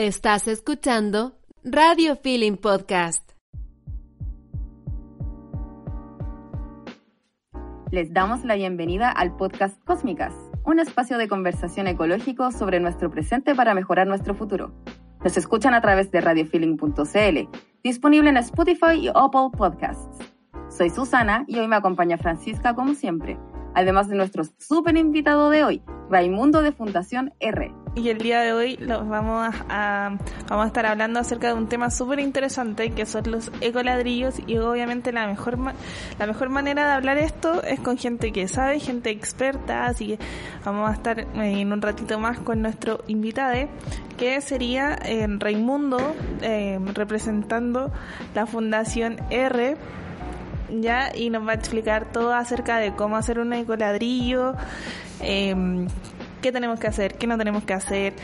Estás escuchando Radio Feeling Podcast. Les damos la bienvenida al podcast Cósmicas, un espacio de conversación ecológico sobre nuestro presente para mejorar nuestro futuro. Nos escuchan a través de radiofeeling.cl, disponible en Spotify y Apple Podcasts. Soy Susana y hoy me acompaña Francisca como siempre, además de nuestro súper invitado de hoy, Raimundo de Fundación R. Y el día de hoy los vamos a, vamos a estar hablando acerca de un tema súper interesante que son los ecoladrillos y obviamente la mejor la mejor manera de hablar esto es con gente que sabe, gente experta, así que vamos a estar en un ratito más con nuestro invitado que sería eh, Raimundo eh, representando la Fundación R ya y nos va a explicar todo acerca de cómo hacer un ecoladrillo, eh, qué tenemos que hacer, qué no tenemos que hacer,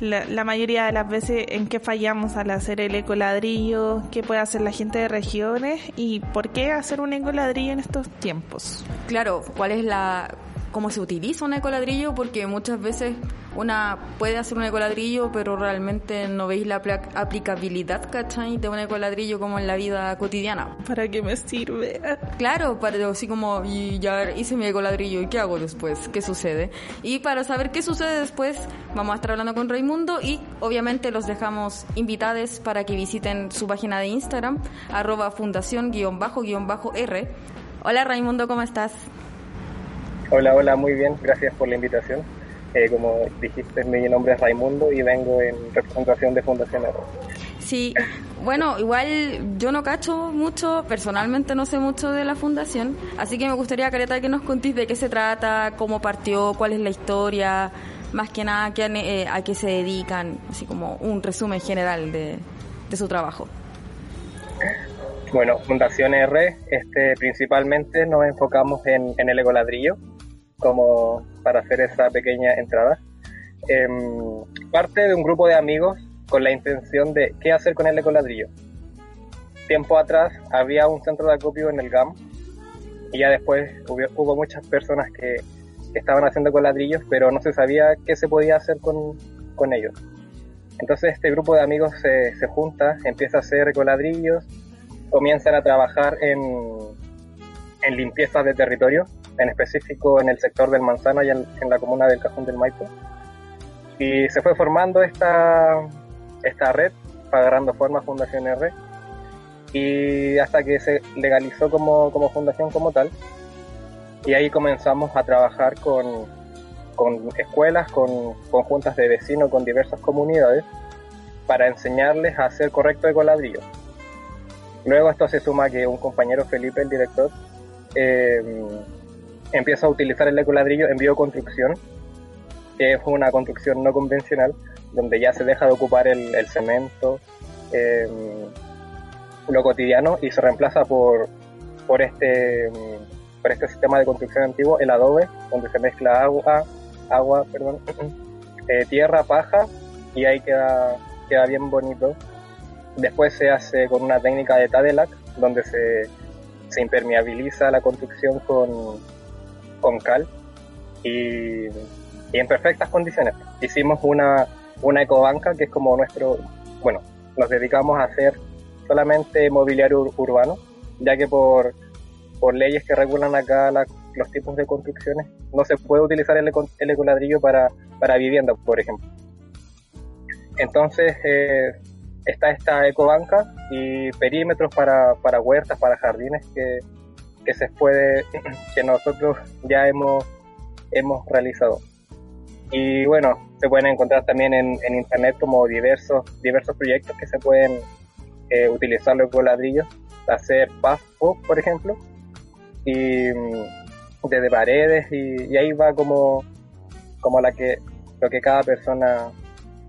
la, mayoría de las veces en qué fallamos al hacer el ecoladrillo, qué puede hacer la gente de regiones y por qué hacer un ecoladrillo en estos tiempos. Claro, cuál es la cómo se utiliza un ecoladrillo, porque muchas veces una puede hacer un ecoladrillo, pero realmente no veis la aplicabilidad, ¿cachai? De un ecoladrillo como en la vida cotidiana. ¿Para qué me sirve? Claro, para así como, y ya hice mi ecoladrillo, ¿y qué hago después? ¿Qué sucede? Y para saber qué sucede después, vamos a estar hablando con Raimundo y obviamente los dejamos invitados para que visiten su página de Instagram, arroba fundación-r. Hola Raimundo, ¿cómo estás? Hola, hola, muy bien, gracias por la invitación. Eh, como dijiste, mi nombre es Raimundo y vengo en representación de Fundación Sí, bueno, igual yo no cacho mucho, personalmente no sé mucho de la fundación, así que me gustaría, Careta, que nos contéis de qué se trata, cómo partió, cuál es la historia, más que nada eh, a qué se dedican, así como un resumen general de, su trabajo. Bueno, Fundación R, este, principalmente nos enfocamos en, en el ecoladrillo, como para hacer esa pequeña entrada. Em, parte de un grupo de amigos con la intención de qué hacer con el ecoladrillo. Tiempo atrás había un centro de acopio en el GAM y ya después hubo, muchas personas que, estaban haciendo ecoladrillos, pero no se sabía qué se podía hacer con, con ellos. Entonces este grupo de amigos se, junta, empieza a hacer ecoladrillos, comienzan a trabajar en, en limpieza de territorio, en específico en el sector del Manzano y en, la comuna del Cajón del Maipo. Y se fue formando esta, esta red, agarrando forma Fundación R, y hasta que se legalizó como, como fundación como tal. Y ahí comenzamos a trabajar con, con escuelas, con, con juntas de vecinos, con diversas comunidades, para enseñarles a hacer correcto ecoladrillo. Luego esto se suma que un compañero Felipe, el director, eh, empieza a utilizar el ecoladrillo en bioconstrucción, que es una construcción no convencional, donde ya se deja de ocupar el, cemento, eh, lo cotidiano, y se reemplaza por, por, este, por este sistema de construcción antiguo, el adobe, donde se mezcla agua, agua perdón, eh, tierra, paja, y ahí queda, queda bien bonito. Después se hace con una técnica de Tadelac, donde se se impermeabiliza la construcción con, con cal y, en perfectas condiciones. Hicimos una, una ecobanca que es como nuestro, bueno, nos dedicamos a hacer solamente mobiliario urbano, ya que por, por leyes que regulan acá los tipos de construcciones no se puede utilizar el, el ecoladrillo para, para vivienda, por ejemplo. Entonces, eh, está esta ecobanca y perímetros para, para huertas, para jardines que, que se puede, que nosotros ya hemos, hemos realizado. Y bueno, se pueden encontrar también en, internet como diversos, diversos proyectos que se pueden eh, utilizar con ladrillos, hacer PAFO, por ejemplo, y mm, desde paredes y, ahí va como, como la que, lo que cada persona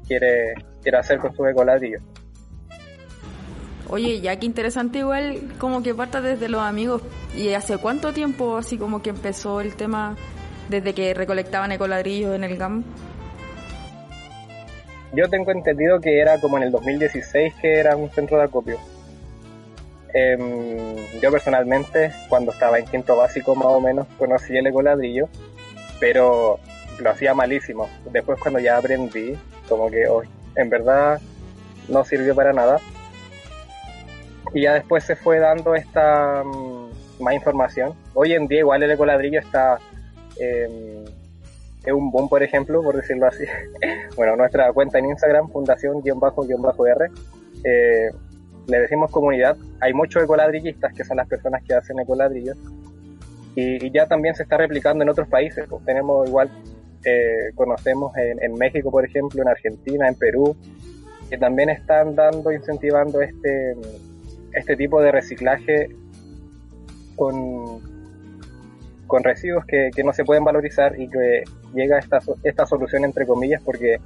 quiere, quiere hacer con su ecoladrillo. Oye, ya que interesante igual como que parta desde los amigos. ¿Y hace cuánto tiempo así como que empezó el tema desde que recolectaban ecoladrillos en el GAM? Yo tengo entendido que era como en el 2016 que era un centro de acopio. Em, yo personalmente, cuando estaba en quinto básico más o menos, conocí el ecoladrillo, pero lo hacía malísimo. Después cuando ya aprendí, como que hoy, en verdad no sirvió para nada. Y ya después se fue dando esta mm, más información. Hoy en día igual el ecoladrillo está... Eh, es un boom, por ejemplo, por decirlo así. bueno, nuestra cuenta en Instagram, fundación-r, eh, le decimos comunidad. Hay muchos ecoladrillistas que son las personas que hacen ecoladrillos. Y, y ya también se está replicando en otros países. Pues tenemos igual, eh, conocemos en, México, por ejemplo, en Argentina, en Perú, que también están dando, incentivando este, este tipo de reciclaje con, con residuos que, que no se pueden valorizar y que llega esta, esta solución entre comillas porque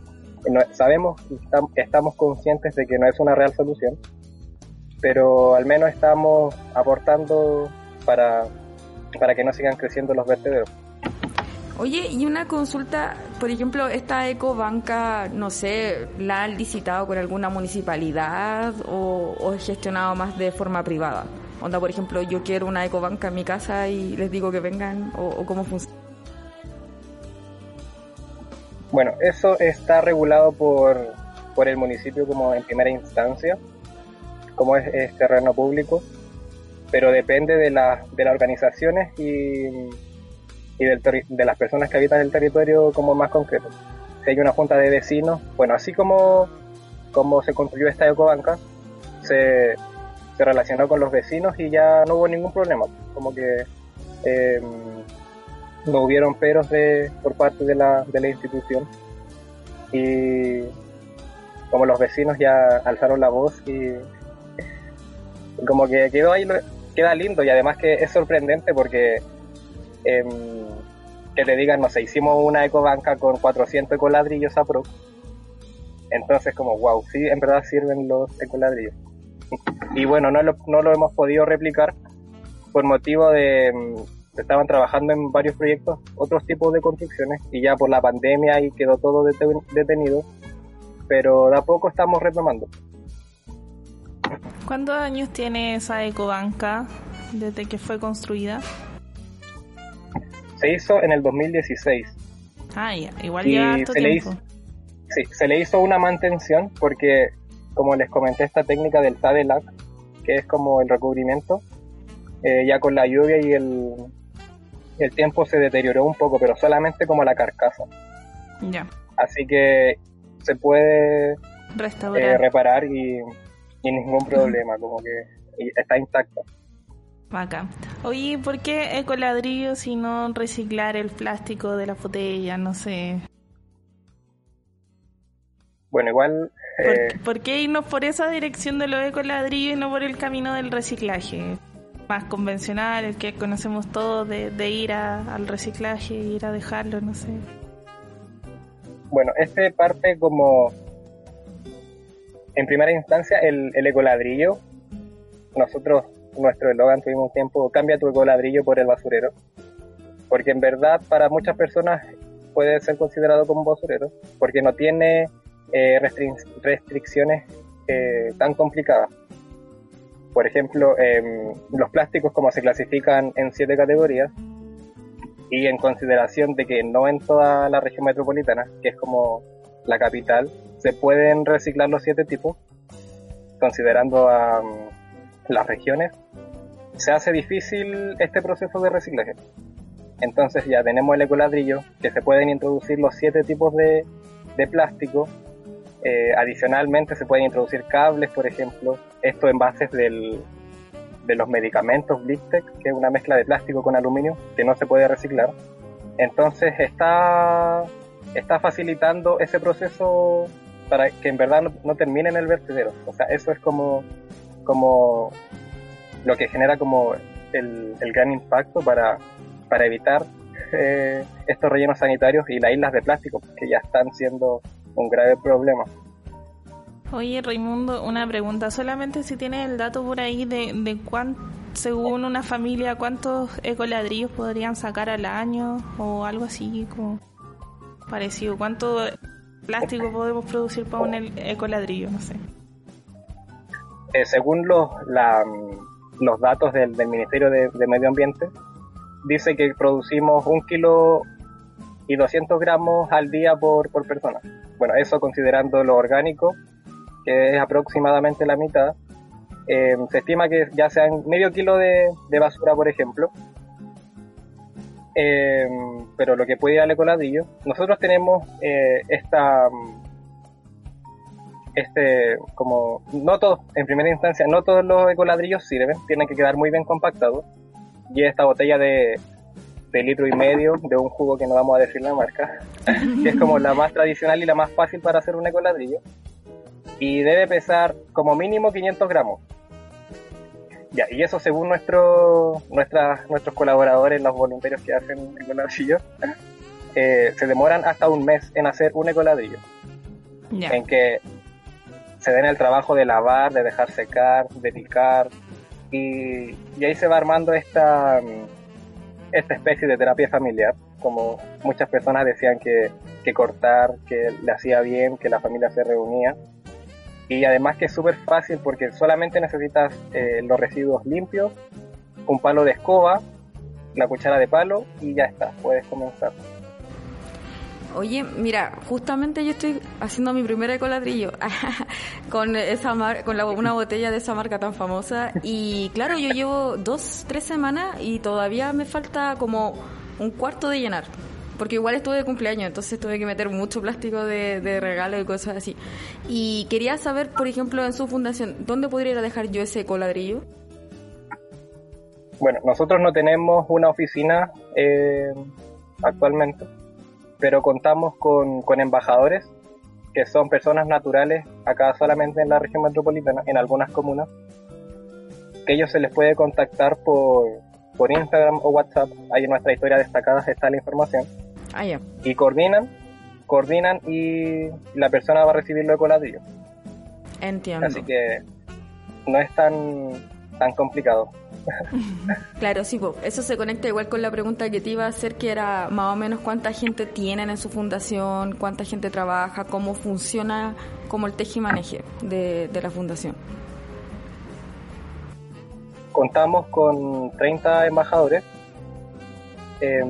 sabemos y estamos conscientes de que no es una real solución, pero al menos estamos aportando para, para que no sigan creciendo los vertederos. Oye, y una consulta, por ejemplo, esta ecobanca, no sé, ¿la han licitado con alguna municipalidad o, es gestionado más de forma privada? Onda, por ejemplo, yo quiero una ecobanca en mi casa y les digo que vengan o, o cómo funciona. Bueno, eso está regulado por, por el municipio como en primera instancia, como es, terreno público, pero depende de, la, de las organizaciones y, y del, de las personas que habitan el territorio como más concreto. Si hay una junta de vecinos, bueno, así como, como se construyó esta ecobanca, se, relacionó con los vecinos y ya no hubo ningún problema. Como que eh, no hubieron peros de, por parte de la, de la institución y como los vecinos ya alzaron la voz y, como que quedó ahí, queda lindo y además que es sorprendente porque em, que te digan, no sé, hicimos una ecobanca con 400 ecoladrillos a pro. Entonces como, wow, sí, en verdad sirven los ecoladrillos. y bueno, no lo, no lo hemos podido replicar por motivo de estaban trabajando en varios proyectos, otros tipos de construcciones, y ya por la pandemia ahí quedó todo detenido, pero de a poco estamos retomando. ¿Cuántos años tiene esa ecobanca desde que fue construida? Se hizo en el 2016. Ah, igual ya harto se tiempo. Le hizo, sí, se le hizo una mantención porque, como les comenté, esta técnica del Tadelac, que es como el recubrimiento, eh, ya con la lluvia y el, el tiempo se deterioró un poco, pero solamente como la carcasa. Ya. Así que se puede Restaurar. eh, reparar y, y ningún problema, como que y está intacta. Acá. Oye, ¿por qué ecoladrillo si no reciclar el plástico de la botella? No sé. Bueno, igual... ¿Por, eh, por qué irnos por esa dirección de los ecoladrillos y no por el camino del reciclaje? Más convencional, el que conocemos todos de, de ir a- al reciclaje, ir a dejarlo, no sé. Bueno, este parte como, en primera instancia, el, el ecoladrillo. Nosotros, nuestro eslogan, tuvimos un tiempo, cambia tu ecoladrillo por el basurero. Porque en verdad, para muchas personas puede ser considerado como basurero, porque no tiene eh, restrin- restricciones eh, tan complicadas. Por ejemplo, em, los plásticos como se clasifican en siete categorías, y en consideración de que no en toda la región metropolitana, que es como la capital, se pueden reciclar los siete tipos, considerando a mm, las regiones, se hace difícil este proceso de reciclaje. Entonces ya tenemos el ecoladrillo, que se pueden introducir los siete tipos de, de plástico. Eh, adicionalmente se pueden introducir cables, por ejemplo, esto envases del, de los medicamentos Blistec, que es una mezcla de plástico con aluminio que no se puede reciclar. Entonces está, está facilitando ese proceso para que en verdad no, no termine en el vertedero. O sea, eso es como, como lo que genera como el, gran impacto para, para evitar eh, estos rellenos sanitarios y las islas de plástico, que ya están siendo un grave problema. Oye, Raimundo, una pregunta. Solamente si tienes el dato por ahí de, de cuán, según una familia, cuántos ecoladrillos podrían sacar al año o algo así como parecido. ¿Cuánto plástico podemos producir para un ecoladrillo? No sé. Eh, según los, los datos del, del Ministerio de, de Medio Ambiente, dice que producimos un kilo y 200 gramos al día por, por persona. Bueno, eso considerando lo orgánico que es aproximadamente la mitad, eh, se estima que ya sean medio kilo de, basura, por ejemplo. Eh, pero lo que puede ir al ecoladrillo. Nosotros tenemos eh, esta este como no todos en primera instancia no todos los ecoladrillos sirven tienen que quedar muy bien compactados. Y esta botella de, de litro y medio de un jugo que no vamos a decir la marca que es como la más tradicional y la más fácil para hacer un ecoladrillo. Y debe pesar como mínimo 500 gramos. Ya, y eso según nuestro, nuestras, nuestros colaboradores, los voluntarios que hacen el coladrillo, eh, se demoran hasta un mes en hacer un ecoladrillo. En que se den el trabajo de lavar, de dejar secar, de picar, y, ahí se va armando esta, esta especie de terapia familiar, como muchas personas decían que, que cortar, que le hacía bien, que la familia se reunía y además que es súper fácil porque solamente necesitas eh, los residuos limpios, un palo de escoba, la cuchara de palo y ya está, puedes comenzar. Oye, mira, justamente yo estoy haciendo mi primer ecoladrillo con esa con una botella de esa marca tan famosa y claro, yo llevo dos, tres semanas y todavía me falta como un cuarto de llenar porque igual estuve de cumpleaños, entonces tuve que meter mucho plástico de, regalo y cosas así. Y quería saber, por ejemplo, en su fundación, ¿dónde podría dejar yo ese coladrillo? Bueno, nosotros no tenemos una oficina eh, actualmente, pero contamos con, con embajadores que son personas naturales acá solamente en la región metropolitana, en algunas comunas, que ellos se les puede contactar por, por Instagram o WhatsApp, ahí en nuestra historia destacada está la información. Ah, y coordinan, coordinan y la persona va a recibirlo de coladrillo. Entiendo. Así que no es tan, tan complicado. claro, sí, eso se conecta igual con la pregunta que te iba a hacer, que era más o menos cuánta gente tienen en su fundación, cuánta gente trabaja, cómo funciona como el tejimaneje de, de la fundación. Contamos con 30 embajadores. Eh,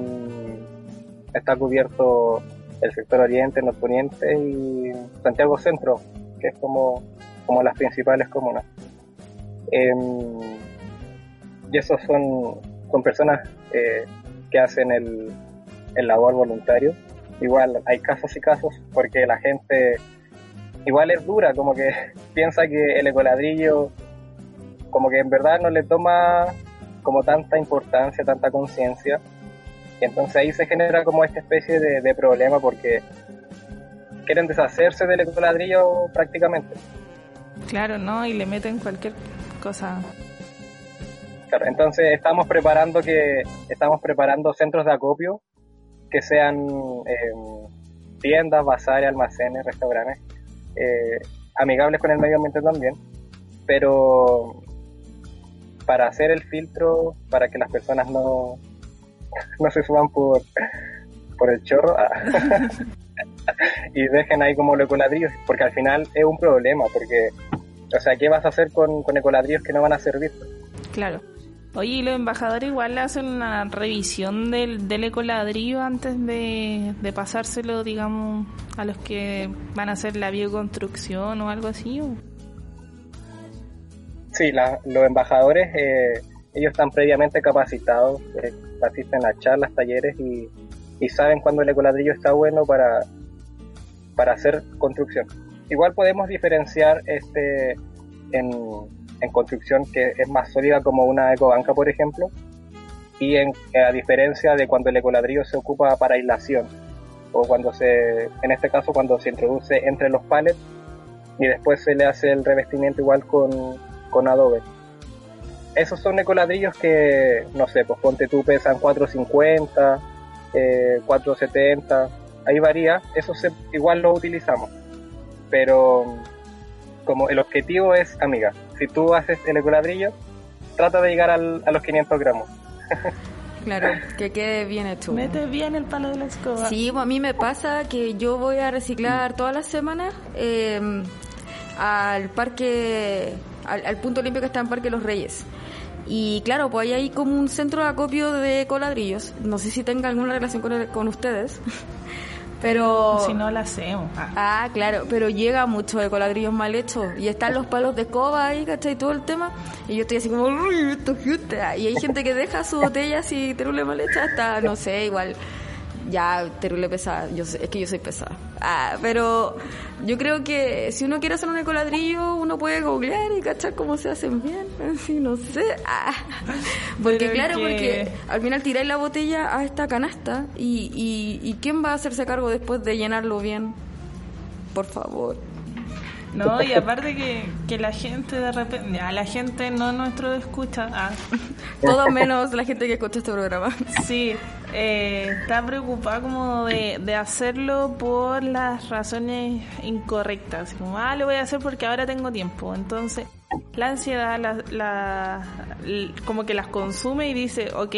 está cubierto el sector oriente, norponiente y Santiago Centro, que es como, como las principales comunas. Em, y esos son, son personas eh, que hacen el, el labor voluntario. Igual hay casos y casos porque la gente igual es dura, como que piensa que el ecoladrillo como que en verdad no le toma como tanta importancia, tanta conciencia y entonces ahí se genera como esta especie de, problema porque quieren deshacerse del ecoladrillo prácticamente. Claro, ¿no? Y le meten cualquier cosa. Claro, entonces estamos preparando que estamos preparando centros de acopio que sean em, tiendas, bazares, almacenes, restaurantes, eh, amigables con el medio ambiente también, pero para hacer el filtro, para que las personas no, no se suban por, por el chorro ah. y dejen ahí como los ecoladrillos, porque al final es un problema, porque, o sea, ¿qué vas a hacer con, con ecoladrillos que no van a servir? Claro. Oye, y los embajadores igual hacen una revisión del, del ecoladrillo antes de, de pasárselo, digamos, a los que van a hacer la bioconstrucción o algo así. Sí, los embajadores eh, ellos están previamente capacitados, eh, asisten a charlas, talleres y, saben cuándo el ecoladrillo está bueno para, para hacer construcción. Igual podemos diferenciar este en, construcción que es más sólida como una ecobanca, por ejemplo, y en, a diferencia de cuando el ecoladrillo se ocupa para aislación, o cuando se, en este caso, cuando se introduce entre los palets y después se le hace el revestimiento igual con, con adobe esos son ecoladrillos que, no sé, pues ponte tú pesan 450, eh, 470, ahí varía, eso se, igual lo utilizamos. Pero como el objetivo es, amiga, si tú haces el ecoladrillo, trata de llegar al, a los 500 gramos. Claro, que quede bien hecho. Mete bien el palo de la escoba. Sí, a mí me pasa que yo voy a reciclar todas las semanas eh, al parque, al, al, punto limpio que está en Parque Los Reyes. Y claro, pues ahí hay como un centro de acopio de coladrillos. No sé si tenga alguna relación con, con ustedes. Pero... Si no la hacemos. Ah. ah, claro, pero llega mucho ecoladrillos mal hechos. Y están los palos de escoba ahí, ¿cachai? Todo el tema. Y yo estoy así como, uy, esto Y hay gente que deja su botella así, terrible mal hecha, hasta, no sé, igual ya terrible pesada. Yo es que yo soy pesada. Ah, pero yo creo que si uno quiere hacer un ecoladrillo, uno puede googlear y cachar cómo se hacen bien. Así, no sé. Ah. Porque claro, porque al final tiráis la botella a esta canasta y, y, y ¿quién va a hacerse cargo después de llenarlo bien? Por favor. No, y aparte que, que la gente de repente, a la gente no nuestro escucha, ah. todo menos la gente que escucha este programa. Sí, eh, está preocupada como de, de, hacerlo por las razones incorrectas, como, ah, lo voy a hacer porque ahora tengo tiempo. Entonces, la ansiedad la, la, como que las consume y dice, ok,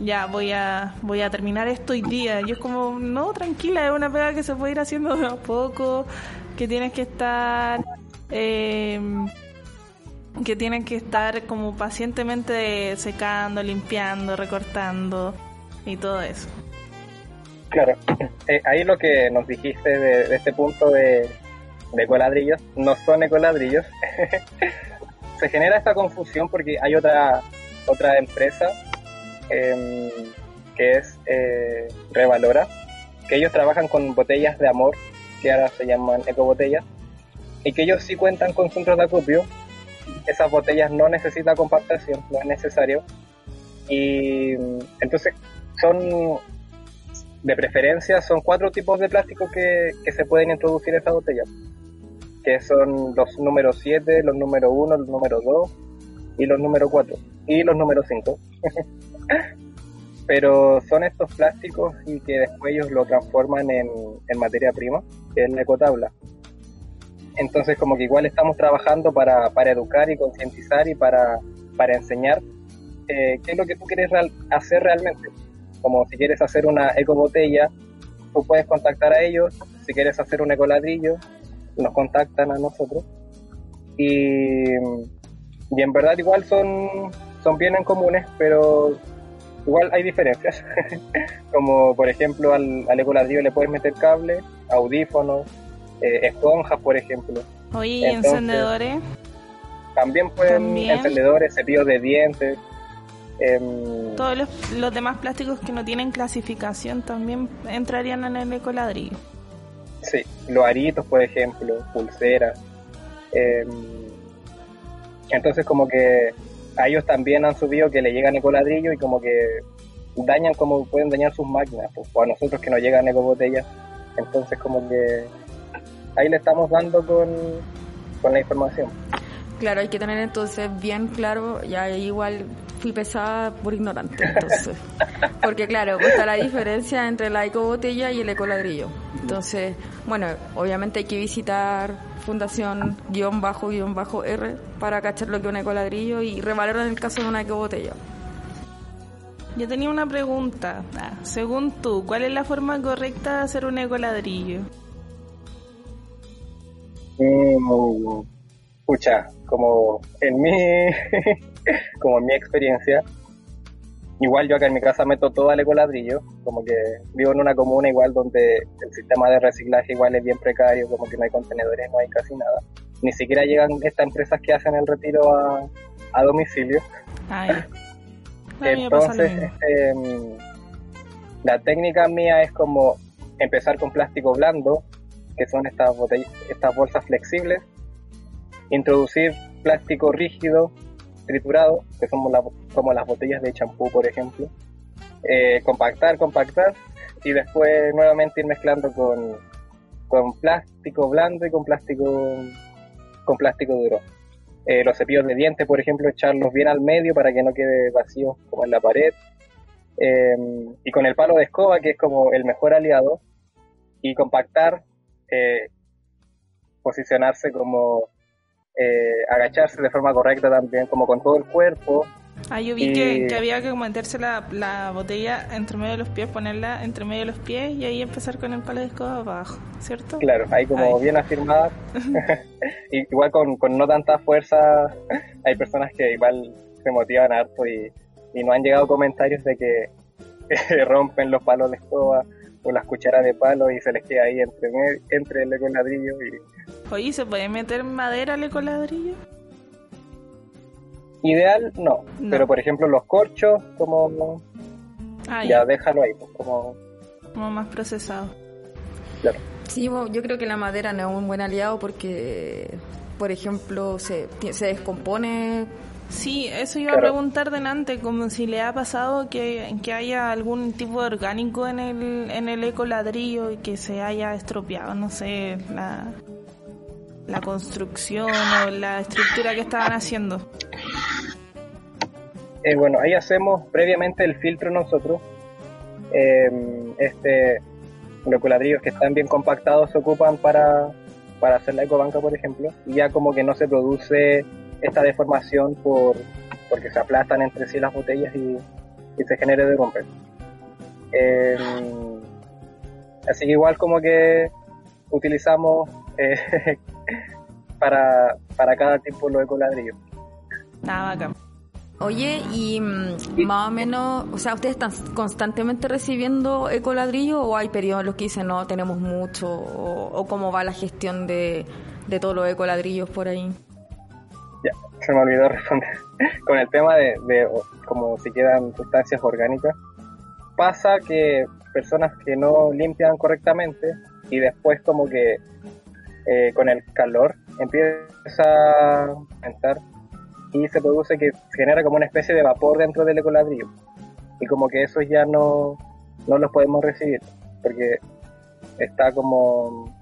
ya voy a voy a terminar esto hoy día. Y es como, no, tranquila, es una pega que se puede ir haciendo de a poco que tienes que estar eh, que tienes que estar como pacientemente secando, limpiando, recortando y todo eso. Claro, eh, ahí lo que nos dijiste de, este punto de, de ecoladrillos, no son ecoladrillos. Se genera esta confusión porque hay otra otra empresa em, que es eh, Revalora, que ellos trabajan con botellas de amor que ahora se llaman ecobotellas, y que ellos sí cuentan con centros de acopio. Esas botellas no necesitan compactación, no es necesario. Y entonces son, de preferencia, son cuatro tipos de plástico que, que se pueden introducir en estas botellas, que son los números 7, los número 1, los número 2 y los número 4 y los números 5. pero son estos plásticos y que después ellos lo transforman en, materia prima, que es la ecotabla. Entonces como que igual estamos trabajando para, educar y concientizar y para, para enseñar eh, qué es lo que tú quieres hacer realmente. Como si quieres hacer una ecobotella, tú puedes contactar a ellos. Si quieres hacer un ecoladrillo, nos contactan a nosotros. Y, y en verdad igual son, son bien en comunes, pero Igual hay diferencias, como por ejemplo al, al ecoladrillo le puedes meter cable, audífonos, eh, esponjas, por ejemplo. Oye, encendedores? También pueden encendedores, cepillos de dientes. Em, Todos los, demás plásticos que no tienen clasificación también entrarían en el ecoladrillo. Sí, los aritos, por ejemplo, pulseras. Em, entonces como que a ellos también han subido que le llegan ecoladrillo y como que dañan como pueden dañar sus máquinas, pues, o a nosotros que nos llegan ecobotellas. Entonces como que ahí le estamos dando con, con la información. Claro, hay que tener entonces bien claro, ya igual fui pesada por ignorante, entonces. Porque claro, pues está la diferencia entre la ecobotella y el ecoladrillo. Entonces, bueno, obviamente hay que visitar fundación guion bajo guion bajo R para cachar lo que es un ecoladrillo y revalorar en el caso de una ecobotella. Yo tenía una pregunta. Ah, según tú, ¿cuál es la forma correcta de hacer un ecoladrillo? Mm, escucha, como en mi como en mi experiencia, igual yo acá en mi casa meto todo al ecoladrillo, como que vivo en una comuna igual donde el sistema de reciclaje igual es bien precario, como que no hay contenedores, no hay casi nada. Ni siquiera llegan estas empresas que hacen el retiro a, a domicilio. Entonces, este, la técnica mía es como empezar con plástico blando, que son estas, estas bolsas flexibles, introducir plástico rígido, triturado, que son como las botellas de champú, por ejemplo, eh, compactar, compactar, y después nuevamente ir mezclando con, con plástico blando y con plástico, con plástico duro. Eh, los cepillos de dientes, por ejemplo, echarlos bien al medio para que no quede vacío como en la pared. Eh, y con el palo de escoba, que es como el mejor aliado, y compactar, posicionarse como eh, agacharse de forma correcta también, como con todo el cuerpo. Ah, yo vi que, había que meterse la, la, botella entre medio de los pies, ponerla entre medio de los pies y ahí empezar con el palo de escoba abajo, ¿cierto? Claro, ahí como bien afirmada. igual con, con, no tanta fuerza, hay personas que igual se motivan harto y, y no han llegado comentarios de que rompen los palos de escoba o las cucharas de palo y se les queda ahí entre, entre el ecoladrillo y... Oye, ¿se puede meter madera al ecoladrillo? Ideal, no. Pero por ejemplo los corchos, como... Ah, ya, déjalo ahí, pues, como... Como más procesado. Claro. Sí, yo creo que la madera no es un buen aliado porque, por ejemplo, se, se descompone Sí, eso iba a preguntar delante, como si le ha pasado que, que haya algún tipo de orgánico en el, en el eco ladrillo y que se haya estropeado, no sé, la, la construcción o la estructura que estaban haciendo. Eh, bueno, ahí hacemos previamente el filtro nosotros. Eh, este, los ecoladrillos que están bien compactados se ocupan para, para hacer la ecobanca, por ejemplo, y ya como que no se produce esta deformación por porque se aplastan entre sí las botellas y, se genere de romper. Em, así que igual como que utilizamos eh, para, para cada tipo de ecoladrillo. Nada bacán. Oye, y mm, más o menos, o sea, ¿ustedes están constantemente recibiendo ecoladrillo o hay periodos en los que dicen no, tenemos mucho? ¿O, cómo va la gestión de, de todos los ecoladrillos por ahí? se me olvidó responder. Con el tema de, como si quedan sustancias orgánicas, pasa que personas que no limpian correctamente y después como que eh, con el calor empieza a aumentar y se produce que genera como una especie de vapor dentro del ecoladrillo y como que eso ya no, no los podemos recibir porque está como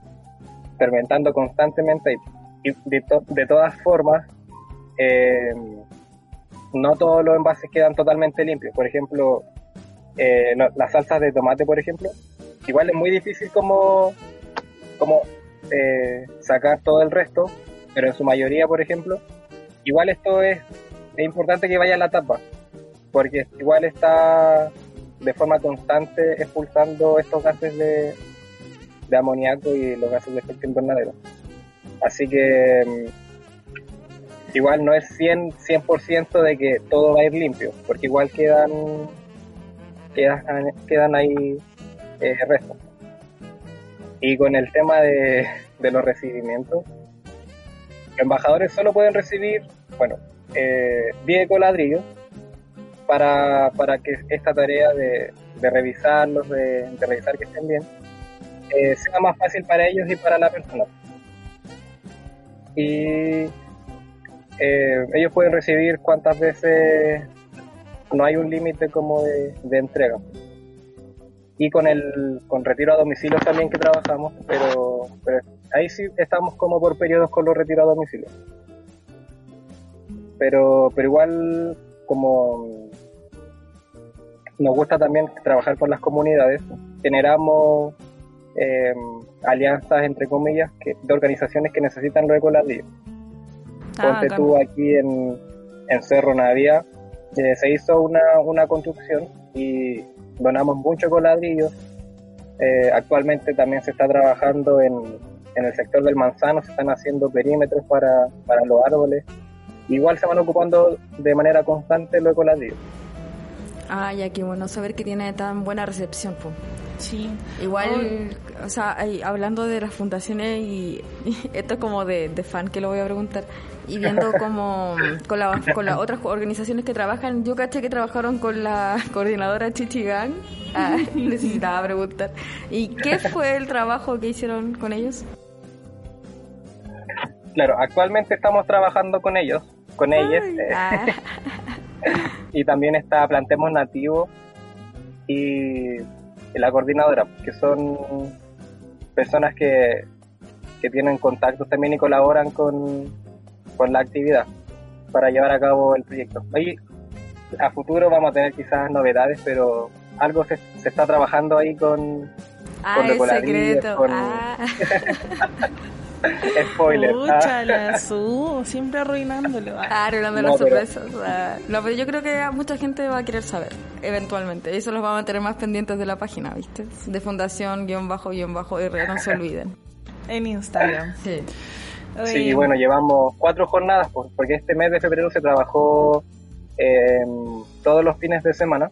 fermentando constantemente y de, de todas formas eh, no todos los envases quedan totalmente limpios. Por ejemplo, eh, las salsas de tomate, por ejemplo, igual es muy difícil como, como eh, sacar todo el resto, pero en su mayoría, por ejemplo, igual esto es, es importante que vaya a la tapa, porque igual está de forma constante expulsando estos gases de, de amoníaco y los gases de efecto invernadero. Así que mm, igual no es 100, 100% de que todo va a ir limpio, porque igual quedan, quedan, quedan ahí eh, restos. Y con el tema de, los recibimientos, los embajadores solo pueden recibir, bueno, eh, 10 coladrillos para, para que esta tarea de, de revisarlos, de, revisar que estén bien, eh, sea más fácil para ellos y para la persona. Y eh, ellos pueden recibir cuantas veces, no hay un límite como de, entrega. Y con el con retiro a domicilio también que trabajamos, pero, ahí sí estamos como por periodos con los retiros a domicilio. Pero, pero igual como nos gusta también trabajar con las comunidades, generamos eh, alianzas entre comillas que, de organizaciones que necesitan los ecoladrillos Ah, Ponte tú aquí en, Cerro Navia, eh, se hizo una, una construcción y donamos mucho con ladrillos. Eh, actualmente también se está trabajando en, en el sector del manzano, se están haciendo perímetros para, para los árboles. Igual se van ocupando de manera constante los ecoladrillos. Ah, ya bueno saber que tiene tan buena recepción. Pues. Sí. Igual, o sea, hablando de las fundaciones y, esto es como de, fan que lo voy a preguntar, y viendo como con, la, con las otras organizaciones que trabajan, yo caché que trabajaron con la coordinadora Chichigan, ah, necesitaba preguntar, ¿y qué fue el trabajo que hicieron con ellos? Claro, actualmente estamos trabajando con ellos, con ellos, eh, ah. y también está Plantemos Nativo y la coordinadora, que son personas que, que tienen contactos también y colaboran con, con la actividad para llevar a cabo el proyecto. Ahí a futuro vamos a tener quizás novedades, pero algo se, se está trabajando ahí con, ah, con el secreto. Ah. Spoiler. Pucha, la su, siempre arruinándolo. Ah, arruinando las sorpresas. No, pero yo creo que mucha gente va a querer saber, eventualmente. Eso los va a mantener más pendientes de la página, ¿viste? De fundación, guion bajo, guion bajo, R, no se olviden. En Instagram. Sí. Sí, bueno, llevamos cuatro jornadas, pues, porque este mes de febrero se trabajó eh, todos los fines de semana.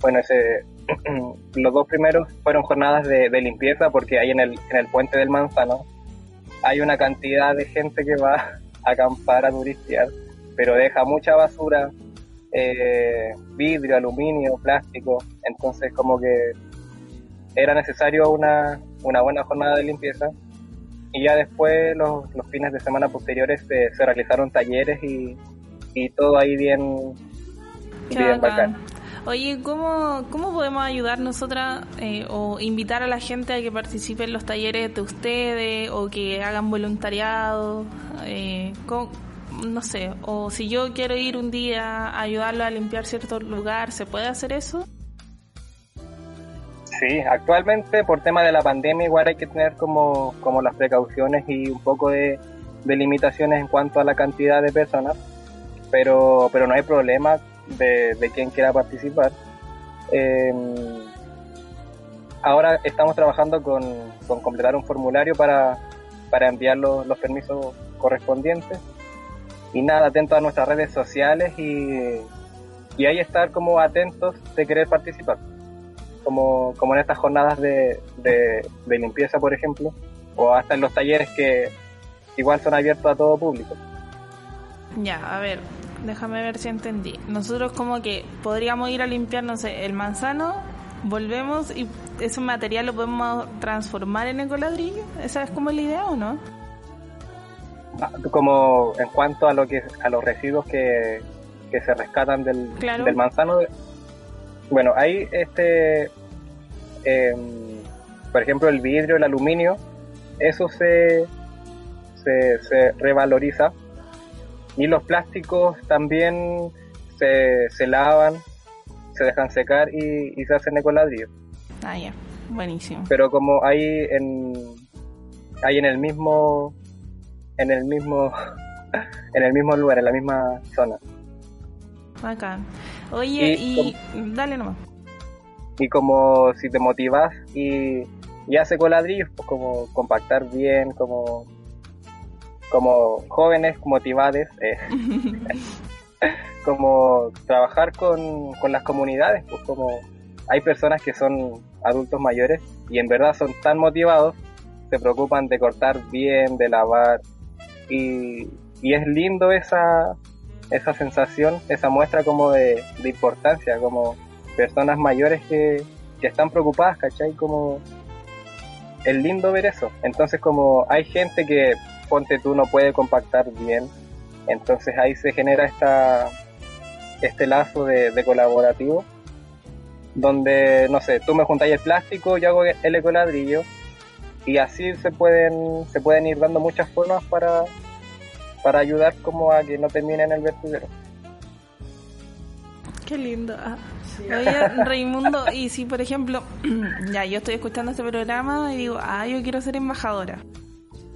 Bueno, ese los dos primeros fueron jornadas de, limpieza porque ahí en el, en el puente del Manzano hay una cantidad de gente que va a acampar, a turistear, pero deja mucha basura, eh, vidrio, aluminio, plástico, entonces como que era necesario una, una buena jornada de limpieza. Y ya después los, los fines de semana posteriores se, se realizaron talleres y, y todo ahí bien, bien bacán. Oye, ¿cómo, ¿cómo podemos ayudar nosotras eh, o invitar a la gente a que participe en los talleres de ustedes o que hagan voluntariado? Eh, no sé, o si yo quiero ir un día a ayudarlo a limpiar cierto lugar, ¿se puede hacer eso? Sí, actualmente por tema de la pandemia igual hay que tener como, como las precauciones y un poco de, de limitaciones en cuanto a la cantidad de personas, pero, pero no hay problema de, quien quiera participar. Eh, ahora estamos trabajando con, completar un formulario para, para enviar los, permisos correspondientes. Y nada, atentos a nuestras redes sociales y, y ahí estar como atentos de querer participar. Como, como en estas jornadas de, de, de limpieza, por ejemplo, o hasta en los talleres que igual son abiertos a todo público. Ya, a ver, déjame ver si entendí. Nosotros como que podríamos ir a limpiar, no sé, el manzano, volvemos y ese material lo podemos transformar en ecoladrillo. ¿Esa es como la idea o no? Ah, como en cuanto a lo que a los residuos que, se rescatan del, del manzano. Bueno, hay este, em, por ejemplo, el vidrio, el aluminio, eso se, se, se revaloriza y los plásticos también se, se lavan, se dejan secar y, se hacen ecoladrillo. Ah, ya, buenísimo. Pero como hay en, hay en el mismo, en el mismo, en el mismo lugar, en la misma zona. Bacán. Oye, y, dale nomás. Y como si te motivas y, y hace coladrillos, pues como compactar bien, como como jóvenes motivados, eh, como trabajar con, con las comunidades, pues como hay personas que son adultos mayores y en verdad son tan motivados, se preocupan de cortar bien, de lavar y, y es lindo esa, esa sensación, esa muestra como de, de importancia, como personas mayores que, que están preocupadas, ¿cachai? Como es lindo ver eso. Entonces como hay gente que ponte tú no puede compactar bien. Entonces ahí se genera esta, este lazo de, colaborativo donde, no sé, tú me juntáis el plástico, yo hago el ecoladrillo y así se pueden, se pueden ir dando muchas formas para, para ayudar como a que no termine en el vertedero. Qué lindo. Ah. Oye, Raimundo, y si por ejemplo, ya yo estoy escuchando este programa y digo, ah, yo quiero ser embajadora.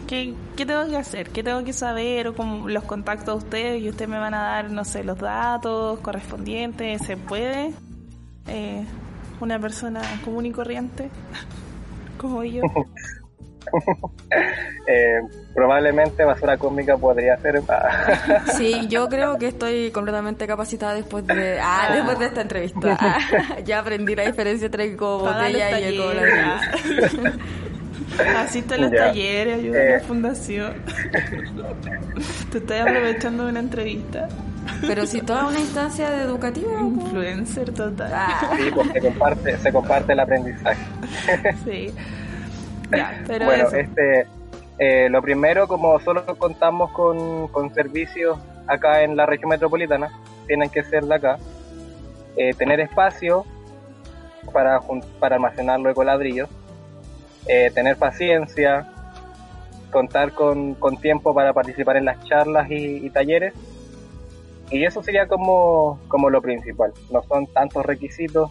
¿Qué, tengo que hacer? ¿Qué tengo que saber? O como los contactos de ustedes y ustedes me van a dar, no sé, los datos correspondientes. ¿Se puede? Eh, una persona común y corriente como yo. eh, probablemente basura cósmica podría ser sí yo creo que estoy completamente capacitada después de ah, después de esta entrevista ya aprendí la diferencia entre eco botella y eco Asisto a los talleres, ayuda a la eh. fundación. Te estoy aprovechando de una entrevista. Pero si toda una instancia de educativa. Influencer total. Ah. Sí, porque se comparte, se comparte el aprendizaje. Sí. pero bueno, este, eh, lo primero, como solo contamos con, con servicios acá en la región metropolitana, tienen que ser de acá. Eh, tener espacio para, para almacenar los ecoladrillos eh, tener paciencia, contar con, tiempo para participar en las charlas y, talleres. Y eso sería como, como lo principal. No son tantos requisitos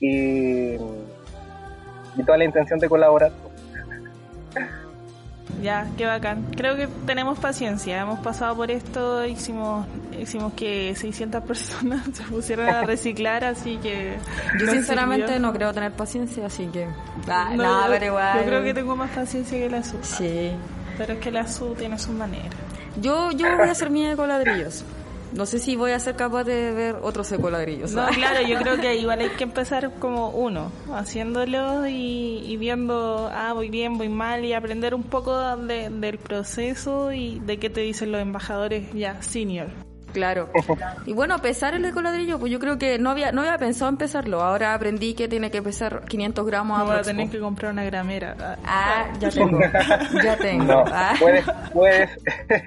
y, y toda la intención de colaborar. Ya, qué bacán. Creo que tenemos paciencia. Hemos pasado por esto, hicimos hicimos que 600 personas se pusieran a reciclar, así que... Yo sinceramente no creo tener paciencia, así que... Ah, no, pero igual... Yo creo que tengo más paciencia que la SU. Sí. Pero es que la SU tiene su manera. Yo, yo voy a hacer mi eco ladrillos. No sé si voy a ser capaz de ver otros ecoladrillos. No, claro, yo creo que igual hay que empezar como uno, haciéndolo y, y viendo, ah, voy bien, voy mal, y aprender un poco de- del proceso y de qué te dicen los embajadores ya senior. Claro. Y bueno, pesar el ecoladrillo, pues yo creo que no había no había pensado en pesarlo. Ahora aprendí que tiene que pesar 500 gramos No voy a tener que comprar una gramera. Ah, Ah, ya tengo. Ya tengo. No, Ah. puedes, puedes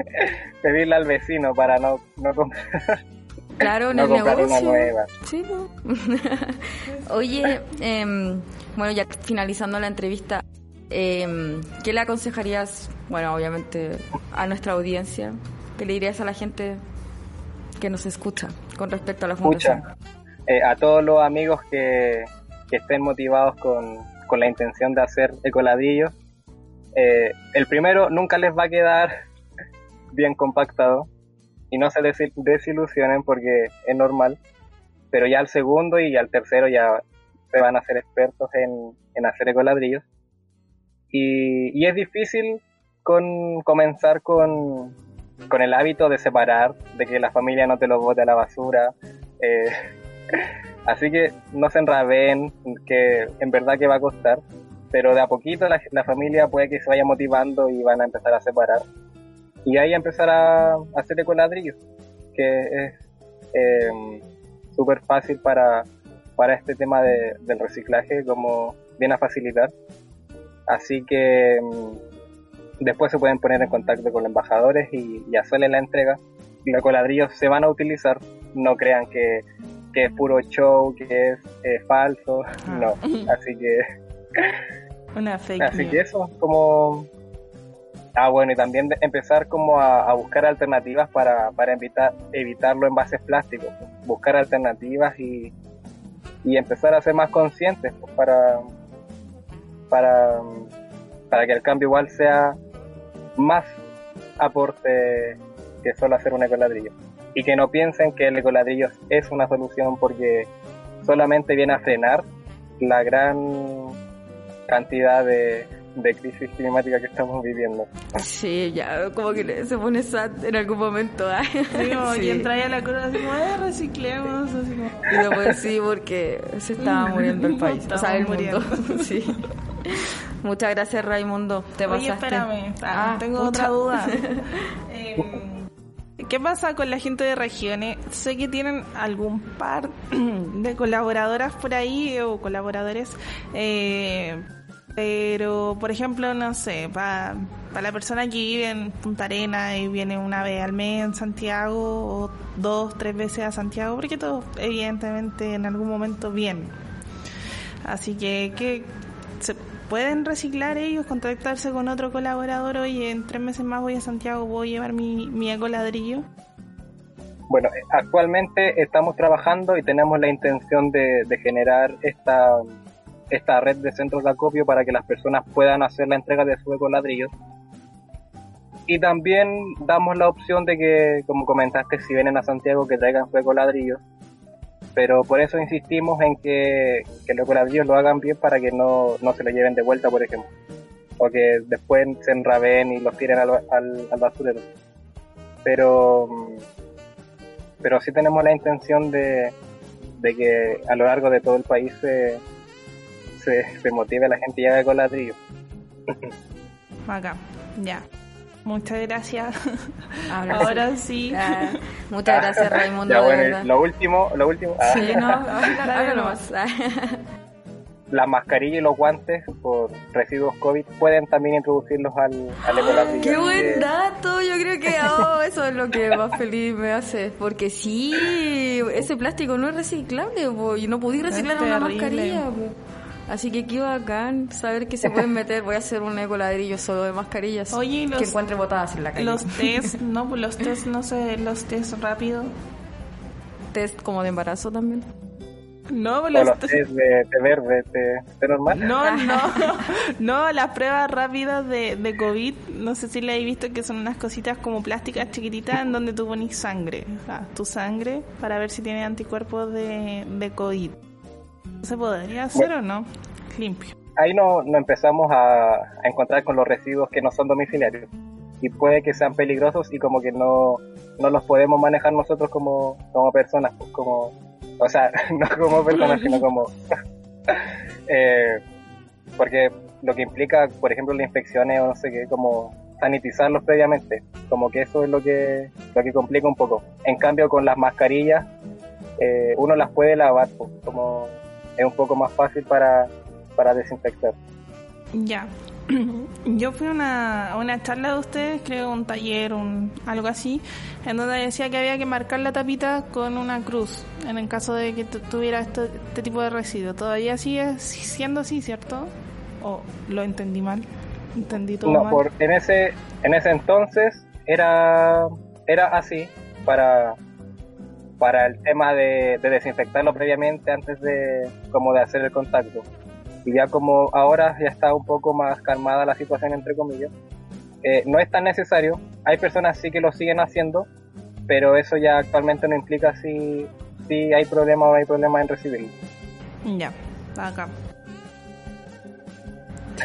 pedirle al vecino para no, no comprar, Claro, en no el negocio. nueva. Sí, pues. Oye, em, bueno, ya finalizando la entrevista, em, ¿qué le aconsejarías, bueno, obviamente, a nuestra audiencia? ¿Qué le dirías a la gente que nos escucha con respecto a la fundación? Escucha, eh, a todos los amigos que, que estén motivados con, con la intención de hacer ecoladrillos, eh, el primero nunca les va a quedar bien compactado y no se desi- desilusionen porque es normal, pero ya al segundo y al tercero ya se van a hacer expertos en, en hacer ecoladrillos. Y, y es difícil con comenzar con, con el hábito de separar, de que la familia no te lo bote a la basura. eh, así que no se enraben, que en verdad que va a costar, pero de a poquito la, la familia puede que se vaya motivando y van a empezar a separar. Y ahí empezar a, a hacer ecoladrillos, que es eh, súper fácil para, para este tema de- del reciclaje, como viene a facilitar. Así que mm, después se pueden poner en contacto con los embajadores y, y hacerle la entrega. Los coladrillos se van a utilizar, no crean que, que es puro show, que es eh, falso, no. Así que, Una fake así news. que eso, como... Ah, bueno, y también empezar como a, a buscar alternativas para, para evitar, evitar los envases plásticos. Buscar alternativas y, y empezar a ser más conscientes pues, para, para, para que el cambio igual sea más aporte que solo hacer un ecoladrillo. Y que no piensen que el ecoladrillo es una solución porque solamente viene a frenar la gran cantidad de, de crisis climática que estamos viviendo. Sí, ya, como que le- se pone sad en algún momento. ¿ah? Sí, como Sí. a la curva así como, eh, reciclemos, así como... Y después sí, porque se estaba muriendo el país. O sea, el Estamos mundo. Sí. Muchas gracias, Raimundo. Te Oye, pasaste. espérame, ah, Ah, tengo pucha. otra duda. Eh, ¿Qué pasa con la gente de regiones? Sé que tienen algún par de colaboradoras por ahí o colaboradores, eh, pero por ejemplo, no sé, para la persona que vive en Punta Arena y viene una vez al mes en Santiago o dos, tres veces a Santiago, porque todos evidentemente en algún momento vienen. Así que, ¿qué se pueden reciclar ellos, contactarse con otro colaborador? Oye, en tres meses más voy a Santiago, voy a llevar mi, mi ecoladrillo. Bueno, eh, actualmente estamos trabajando y tenemos la intención de, de generar esta, esta red de centros de acopio para que las personas puedan hacer la entrega de sus ecoladrillos. Y también damos la opción de que, como comentaste, si vienen a Santiago, que traigan su ecoladrillo. Pero por eso insistimos en que, que los ecoladrillos lo hagan bien para que no, no se lo lleven de vuelta, por ejemplo. O que después se enraben y los tiren al, al, al basurero. Pero, pero sí tenemos la intención de, de que a lo largo de todo el país se, se, motive la gente y haga ecoladrillo. Acá, ya. Muchas gracias. Ahora, Ahora sí. sí. Ah, muchas gracias, Raimundo. Ya bueno, lo último, lo último, ah, Sí, no, habla nomás. las mascarillas y los guantes por residuos COVID pueden también introducirlos al, al ecoladrillo. ¡Qué buen dato! Yo creo que oh, eso es lo que más feliz me hace. Porque sí, ese plástico no es reciclable, po, y no podí reciclar Es una terrible. mascarilla. po. Así que qué bacán saber que se pueden meter. Voy a hacer un ecoladrillo solo de mascarillas Oye, ¿y los- que encuentre botadas en la calle. Los test, no, pues los test, no sé, los test rápidos. test como de embarazo también. No, pues los los test. test de, de verde, de, de normal. No, no, no, las pruebas rápidas de, de COVID, no sé si le habéis visto que son unas cositas como plásticas chiquititas en donde tú pones sangre, o sea, tu sangre para ver si tiene anticuerpos de, de COVID. ¿Se podría hacer o no? Limpio. Ahí no, no empezamos a, a encontrar con los residuos que no son domiciliarios. y puede que sean peligrosos y como que no, no los podemos manejar nosotros como, como personas, pues, como, o sea, no como personas, sino como... eh, porque lo que implica, por ejemplo, las infecciones o no sé qué, como sanitizarlos previamente, como que eso es lo que, lo que complica un poco. En cambio, con las mascarillas, eh, uno las puede lavar, pues, como es un poco más fácil para, para desinfectar. Ya. Yo fui a una, a una charla de ustedes, creo un taller, un, algo así, en donde decía que había que marcar la tapita con una cruz, en el caso de que tu- tuviera esto- este tipo de residuo. ¿Todavía sigue siendo así, cierto? ¿O lo entendí mal? ¿Entendí todo No, mal? por, en ese en ese entonces era era así para para el tema de, de desinfectarlo previamente antes de como de hacer el contacto y ya como ahora ya está un poco más calmada la situación entre comillas eh, no es tan necesario hay personas sí que lo siguen haciendo pero eso ya actualmente no implica si si hay problema o hay problema en recibirlo Ya, acá.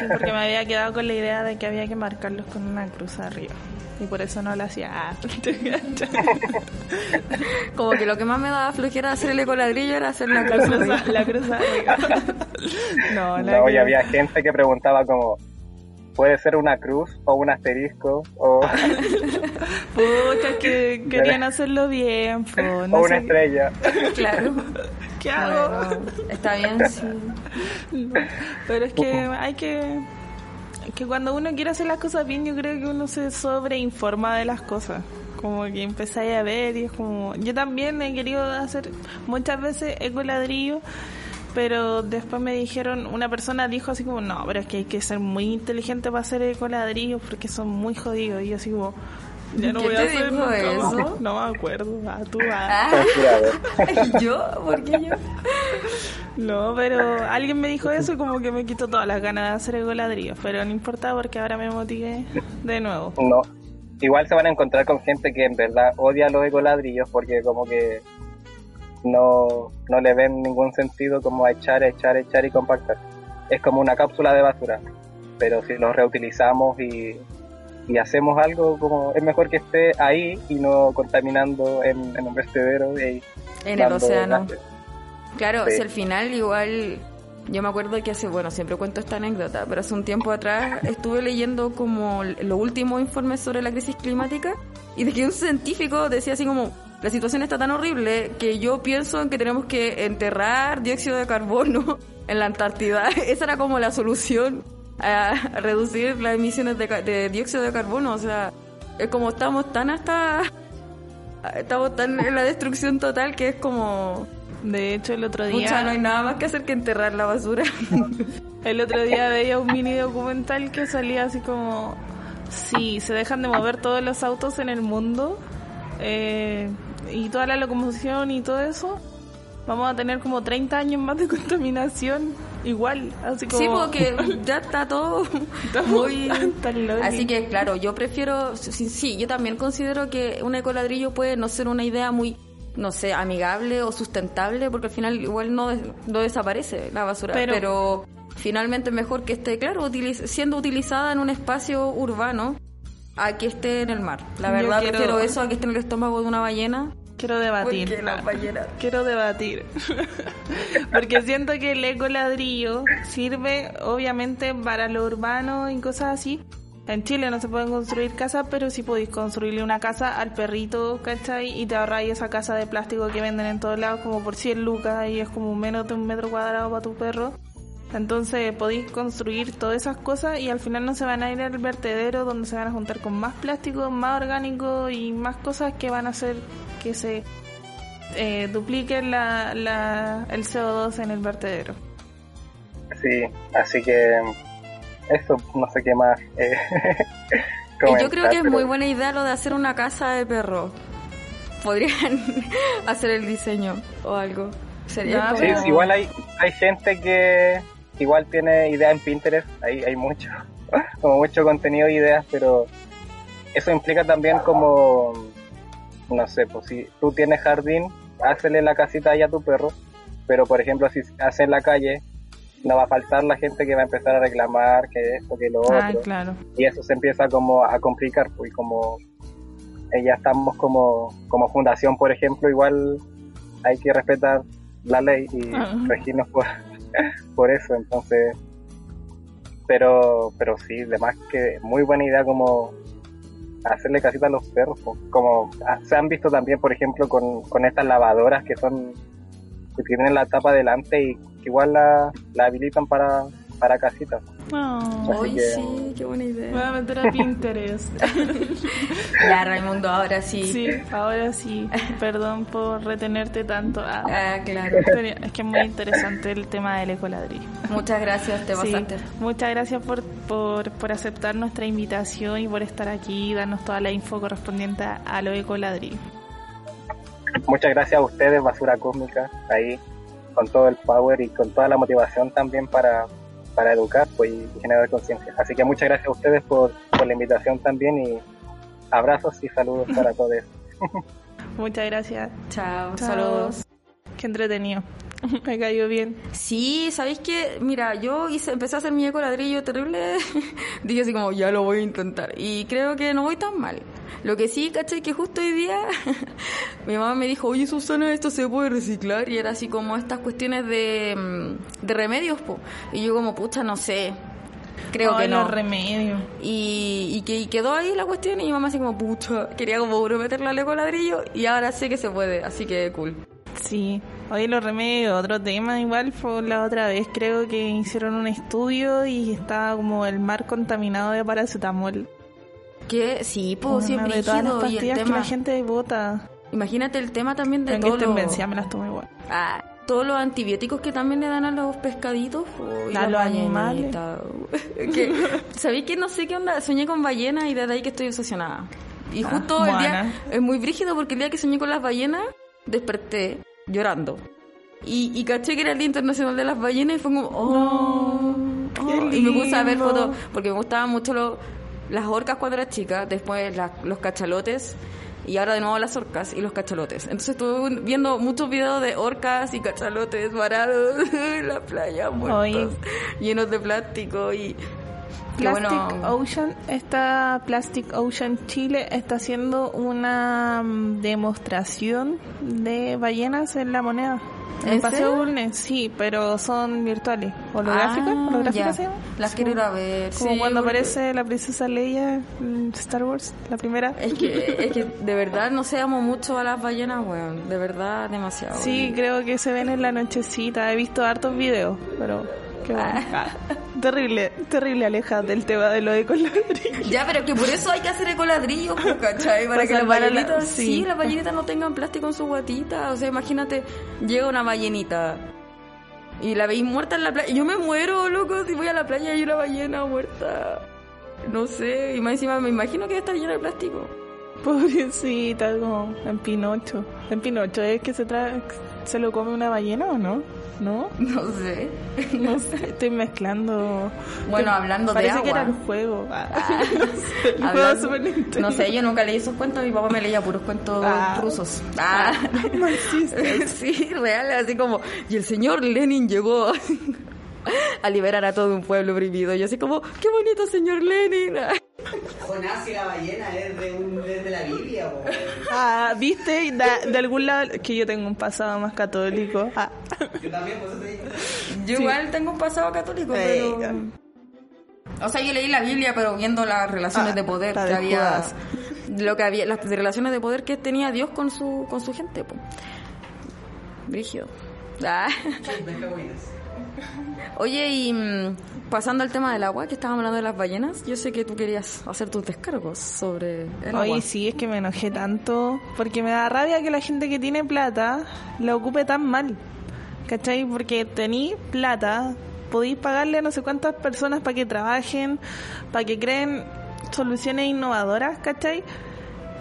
Porque me había quedado con la idea de que había que marcarlos con una cruz arriba. Y por eso no lo hacía. Ah, Como que lo que más me daba flojera de hacer el ecoladrillo era hacer la cruz la cruz. No, la no y había gente que preguntaba como puede ser una cruz o un asterisco o Pucha, que querían hacerlo bien, po, no o una sé estrella. Claro. qué hago. Bueno, está bien, sí. Pero es que hay que que cuando uno quiere hacer las cosas bien, yo creo que uno se sobreinforma de las cosas. Como que empezáis a ver y es como... Yo también he querido hacer muchas veces ecoladrillo, pero después me dijeron, una persona dijo así como, no, pero es que hay que ser muy inteligente para hacer ecoladrillos porque son muy jodidos. Y yo así como, ya no ¿Quién voy a te hacer dijo nunca eso? más. No me acuerdo. Ah, tú, ah. Ah, Censurado. ¿Yo? ¿Por qué yo? No, pero alguien me dijo eso y como que me quitó todas las ganas de hacer el ladrillo. Pero no importa porque ahora me motivé de nuevo. No. Igual se van a encontrar con gente que en verdad odia los ecoladrillos porque como que no, no le ven ningún sentido como a echar, echar, echar y compactar. Es como una cápsula de basura. Pero si los reutilizamos y, y hacemos algo, como es mejor que esté ahí y no contaminando en, en un vertedero. Y En el océano. gases. Claro, Sí. si al final igual, yo me acuerdo que hace, bueno, siempre cuento esta anécdota, pero hace un tiempo atrás estuve leyendo como los últimos informes sobre la crisis climática y de que un científico decía así como, la situación está tan horrible que yo pienso en que tenemos que enterrar dióxido de carbono en la Antártida. Esa era como la solución a reducir las emisiones de, de dióxido de carbono, o sea, es como estamos tan hasta... Estamos tan en la destrucción total que es como De hecho, el otro día, Pucha, no hay nada más que hacer que enterrar la basura. el otro día veía un mini documental que salía así como, si se dejan de mover todos los autos en el mundo eh, y toda la locomoción y todo eso, vamos a tener como 30 años más de contaminación. Igual, así como... Sí, porque ya está todo muy... Así que, claro, yo prefiero... Sí, sí, yo también considero que un ecoladrillo puede no ser una idea muy, no sé, amigable o sustentable, porque al final igual no, no desaparece la basura. Pero- Pero, finalmente es mejor que esté, claro, utiliz- siendo utilizada en un espacio urbano a que esté en el mar. La verdad, quiero- prefiero eso a que esté en el estómago de una ballena. Quiero debatir. Quiero debatir. Porque siento que el ecoladrillo sirve obviamente para lo urbano y cosas así. En Chile no se pueden construir casas, pero sí podéis construirle una casa al perrito, ¿cachai? Y te ahorráis esa casa de plástico que venden en todos lados como por 100 lucas y es como menos de un metro cuadrado para tu perro. Entonces podéis construir todas esas cosas y al final no se van a ir al vertedero donde se van a juntar con más plástico, más orgánico y más cosas que van a hacer que se eh, duplique la, la, el CO2 en el vertedero. Sí, así que eso, no sé qué más. eh, Y yo creo que es pero muy buena idea lo de hacer una casa de perro. Podrían hacer el diseño o algo. Sería No, sí, igual hay, hay gente que igual tiene ideas en Pinterest, hay, hay mucho, como mucho contenido e ideas, pero eso implica también como, no sé, pues si tú tienes jardín, hazle la casita ahí a tu perro, pero por ejemplo si haces en la calle, no va a faltar la gente que va a empezar a reclamar que esto, que lo Ah, otro. claro. Y eso se empieza como a complicar, pues, como eh, ya estamos como, como fundación, por ejemplo, igual hay que respetar la ley y Ah. regirnos por, por eso, entonces, pero, pero sí, además que muy buena idea como hacerle casita a los perros, como ah, se han visto también, por ejemplo, con, con estas lavadoras que son, que tienen la tapa delante y que igual la, la habilitan para, para casitas. Hoy que- sí, qué buena Me voy idea. a meter a Pinterest. Ya, Raimundo, ahora sí. Sí, ahora sí. Perdón por retenerte tanto. Ah, Ah, claro. pero es que es muy interesante el tema del ecoladrillo. Muchas gracias, te Sí, pasaste. muchas gracias por, por, por aceptar nuestra invitación y por estar aquí y darnos toda la info correspondiente a, a lo ecoladrillo. Muchas gracias a ustedes, Basura Cósmica, ahí con todo el power y con toda la motivación también para, para educar pues, y generar conciencia. Así que muchas gracias a ustedes por, por la invitación también y abrazos y saludos para todos. Muchas gracias. Chao, Chao. saludos. Qué entretenido. Me cayó bien. Sí, ¿sabéis qué? Mira, yo hice, empecé a hacer mi ecoladrillo terrible. Dije así como, ya lo voy a intentar. Y creo que no voy tan mal. Lo que sí, caché, que justo hoy día mi mamá me dijo, oye Susana, esto se puede reciclar. Y era así como estas cuestiones de, mm, de remedios, po. Y yo como, pucha, no sé. Creo Ay, que no. los remedios. Y, y que y quedó ahí la cuestión y mi mamá así como, pucha, quería como puro meterle al ecoladrillo y ahora sé que se puede, así que cool. Sí. Oye, los remedios, otro tema igual fue la otra vez, creo que hicieron un estudio y estaba como el mar contaminado de paracetamol. Que sí, pues Una de todas las brígido y el pastillas que la gente bota. Imagínate el tema también de todo lo- me las tomo igual. Ah, todos los antibióticos que también le dan a los pescaditos y A los animales. ¿Sabéis que no sé qué onda? Soñé con ballenas y desde ahí que estoy obsesionada. Y Ah, justo el día es muy brígido porque el día que soñé con las ballenas desperté llorando. Y, y caché que era el Día Internacional de las Ballenas y fue como, oh, oh, qué y me puse a ver fotos porque me gustaban mucho lo- las orcas cuando era chica, después las- los cachalotes y ahora de nuevo las orcas y los cachalotes. Entonces estuve viendo muchos videos de orcas y cachalotes varados en la playa, muertos, llenos de plástico y... Plastic bueno, Ocean, esta Plastic Ocean Chile está haciendo una mm, demostración de ballenas en la moneda. En ¿En el Paseo? Bulnes, sí, pero son virtuales. ¿Holográficas? Ah, ¿Holográficas se llaman? Las quiero ir a ver. Como sí, cuando porque- aparece la princesa Leia en Star Wars, la primera. Es que, es que de verdad no se amo mucho a las ballenas, weón. De verdad, demasiado. Sí, creo que se ven en la nochecita. He visto hartos videos, pero qué bueno. Ah, terrible, terrible aleja del tema de lo de coladrillo. Ya, pero que por eso hay que hacer ecoladrillo, pues, ¿cachai? Para que las a la- ballenitas, sí. sí, las ballenitas no tengan plástico en su guatita. O sea, imagínate, llega una ballenita y la veis muerta en la playa. Yo me muero, loco, si voy a la playa y hay una ballena muerta. No sé, y más encima me imagino que estar llena de plástico. Pobrecita, como en Pinocho. En Pinocho es que se trae, se lo come una ballena o no? ¿No? No sé. No sé, estoy mezclando. Bueno, hablando de Parece que agua. era el juego. Ah. el juego Hablando- de Super Nintendo. No sé, yo nunca leí esos cuentos, mi papá me leía puros cuentos Ah. rusos. Ah. Marxista. sí, real, así como, y el señor Lenin llegó a liberar a todo un pueblo oprimido. Y yo así como, qué bonito señor Lenin. Jonás y la ballena es de, un, es de la Biblia, po. Ah, ¿viste? De, de algún lado, que yo tengo un pasado más católico. Ah. Yo también, por eso te digo. Yo igual tengo un pasado católico, pero... O sea, yo leí la Biblia, pero viendo las relaciones Ah, de poder que había... Lo que había, las relaciones de poder que tenía Dios con su, con su gente, po. Brígido. Ah. Oye, y mm, pasando al tema del agua, que estábamos hablando de las ballenas, yo sé que tú querías hacer tus descargos sobre el agua. Oye, sí, es que me enojé tanto porque me da rabia que la gente que tiene plata la ocupe tan mal. ¿Cachai? Porque tení plata, podéis pagarle a no sé cuántas personas para que trabajen, para que creen soluciones innovadoras, ¿cachai?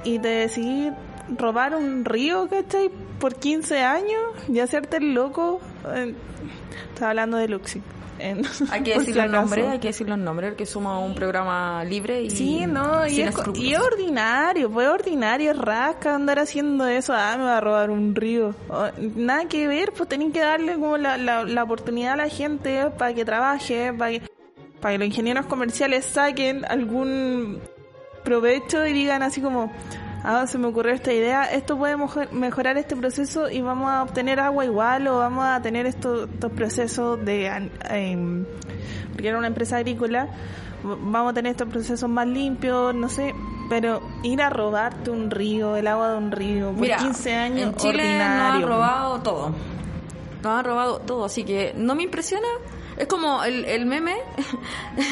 Y te decidís robar un río, ¿cachai? Por 15 años y hacerte el loco. Eh, Estaba hablando de Luxi. en- Hay que decir si los nombres, hay que decir los nombres, que somos un programa libre y Sí, no, y es, y es ordinario, pues ordinario, es rasca andar haciendo eso, ah, me va a robar un río. Oh, nada que ver, pues tienen que darle como la, la, la oportunidad a la gente para que trabaje, para que, para que los ingenieros comerciales saquen algún provecho y digan así como, ah, se me ocurrió esta idea, esto puede mejor- mejorar este proceso y vamos a obtener agua igual o vamos a tener estos, estos procesos de... em, porque era una empresa agrícola, vamos a tener estos procesos más limpios, no sé, pero ir a robarte un río, el agua de un río, por Mira, 15 años, en Chile nos ordinario. han robado todo. Nos han robado todo, así que no me impresiona. Es como el, el meme.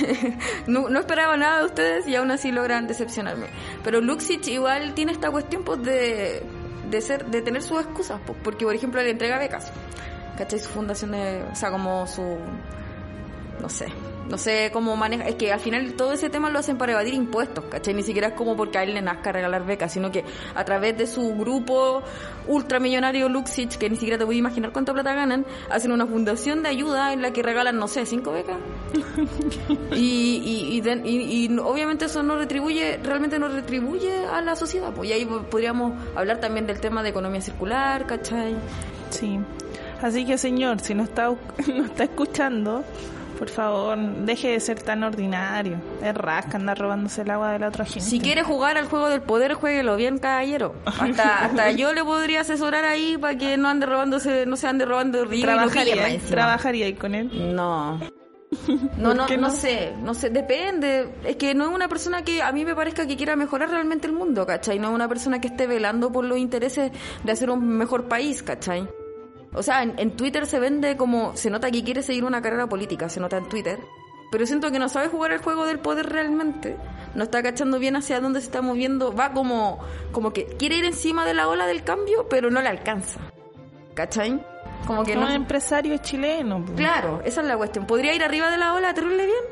no, no esperaba nada de ustedes y aún así logran decepcionarme. Pero Luxich igual tiene esta cuestión pues de, de ser de tener sus excusas, pues, porque por ejemplo le entrega becas. ¿Cachai? Su fundación de, o sea, como su no sé, no sé cómo maneja, es que al final todo ese tema lo hacen para evadir impuestos, ¿cachai? Ni siquiera es como porque a él le nazca regalar becas, sino que a través de su grupo ultramillonario Luxich, que ni siquiera te voy a imaginar cuánta plata ganan, hacen una fundación de ayuda en la que regalan, no sé, cinco becas. y, y, y, den- y- y obviamente eso no retribuye, realmente no retribuye a la sociedad, pues y ahí podríamos hablar también del tema de economía circular, ¿cachai? Sí. Así que señor, si no está, no está escuchando, por favor, deje de ser tan ordinario. Es rasca andar robándose el agua de la otra gente. Si quiere jugar al juego del poder, jueguelo bien, caballero. Hasta, hasta yo le podría asesorar ahí para que no ande robándose, no se ande robando río trabajaría, trabajaría ahí con él. No. No, no, no no? sé, no sé, depende. Es que no es una persona que a mí me parezca que quiera mejorar realmente el mundo, ¿cachai? No es una persona que esté velando por los intereses de hacer un mejor país, ¿cachai? O sea, en, en Twitter se vende como, se nota que quiere seguir una carrera política, se nota en Twitter. Pero siento que no sabe jugar el juego del poder realmente. No está cachando bien hacia dónde se está moviendo. Va como, como que quiere ir encima de la ola del cambio, pero no le alcanza. ¿Cachai? Como que no. un empresario chileno. pues. Claro, esa es la cuestión. Podría ir arriba de la ola terrible bien,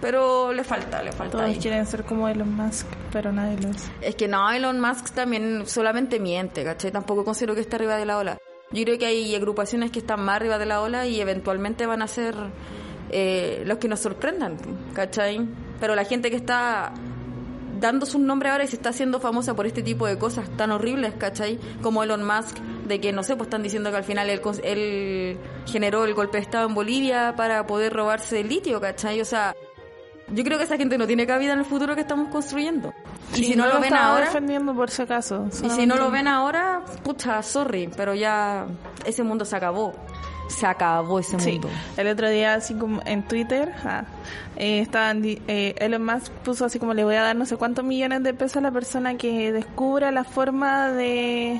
pero le falta, le falta. Todos ahí. quieren ser como Elon Musk, pero nadie lo es. Es que no, Elon Musk también solamente miente, ¿cachai? Tampoco considero que esté arriba de la ola. Yo creo que hay agrupaciones que están más arriba de la ola y eventualmente van a ser eh, los que nos sorprendan, ¿cachai? Pero la gente que está dando su nombre ahora y se está haciendo famosa por este tipo de cosas tan horribles, ¿cachai? Como Elon Musk, de que, no sé, pues están diciendo que al final él, él generó el golpe de Estado en Bolivia para poder robarse el litio, ¿cachai? O sea, yo creo que esa gente no tiene cabida en el futuro que estamos construyendo. Y si no, lo ven ahora... defendiendo por si acaso. Y si no lo ven ahora, pucha, sorry, pero ya ese mundo se acabó. Se acabó ese Sí, mundo. el otro día así como en Twitter, ah, eh, estaban, eh, Elon Musk puso así como le voy a dar no sé cuántos millones de pesos a la persona que descubra la forma de,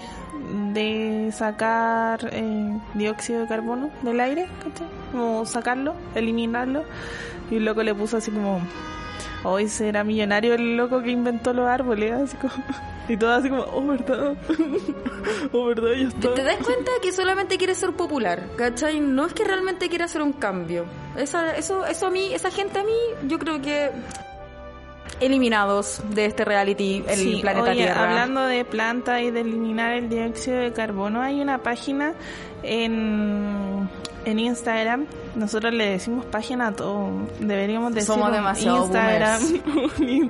de sacar eh, dióxido de carbono del aire, ¿cachai? Como sacarlo, eliminarlo. Y loco le puso así como, hoy será millonario el loco que inventó los árboles, así como, y todo así como, oh verdad, oh verdad, ya ¿Te, está. te das cuenta que solamente quiere ser popular? ¿Cachai? No es que realmente quiera hacer un cambio. Esa, eso, eso a mí, esa gente a mí, yo creo que eliminados de este reality, el Sí, planeta oye, Tierra. hablando de planta y de eliminar el dióxido de carbono, hay una página en, en Instagram. Nosotros le decimos página a todo. Deberíamos decir Somos demasiado Instagram.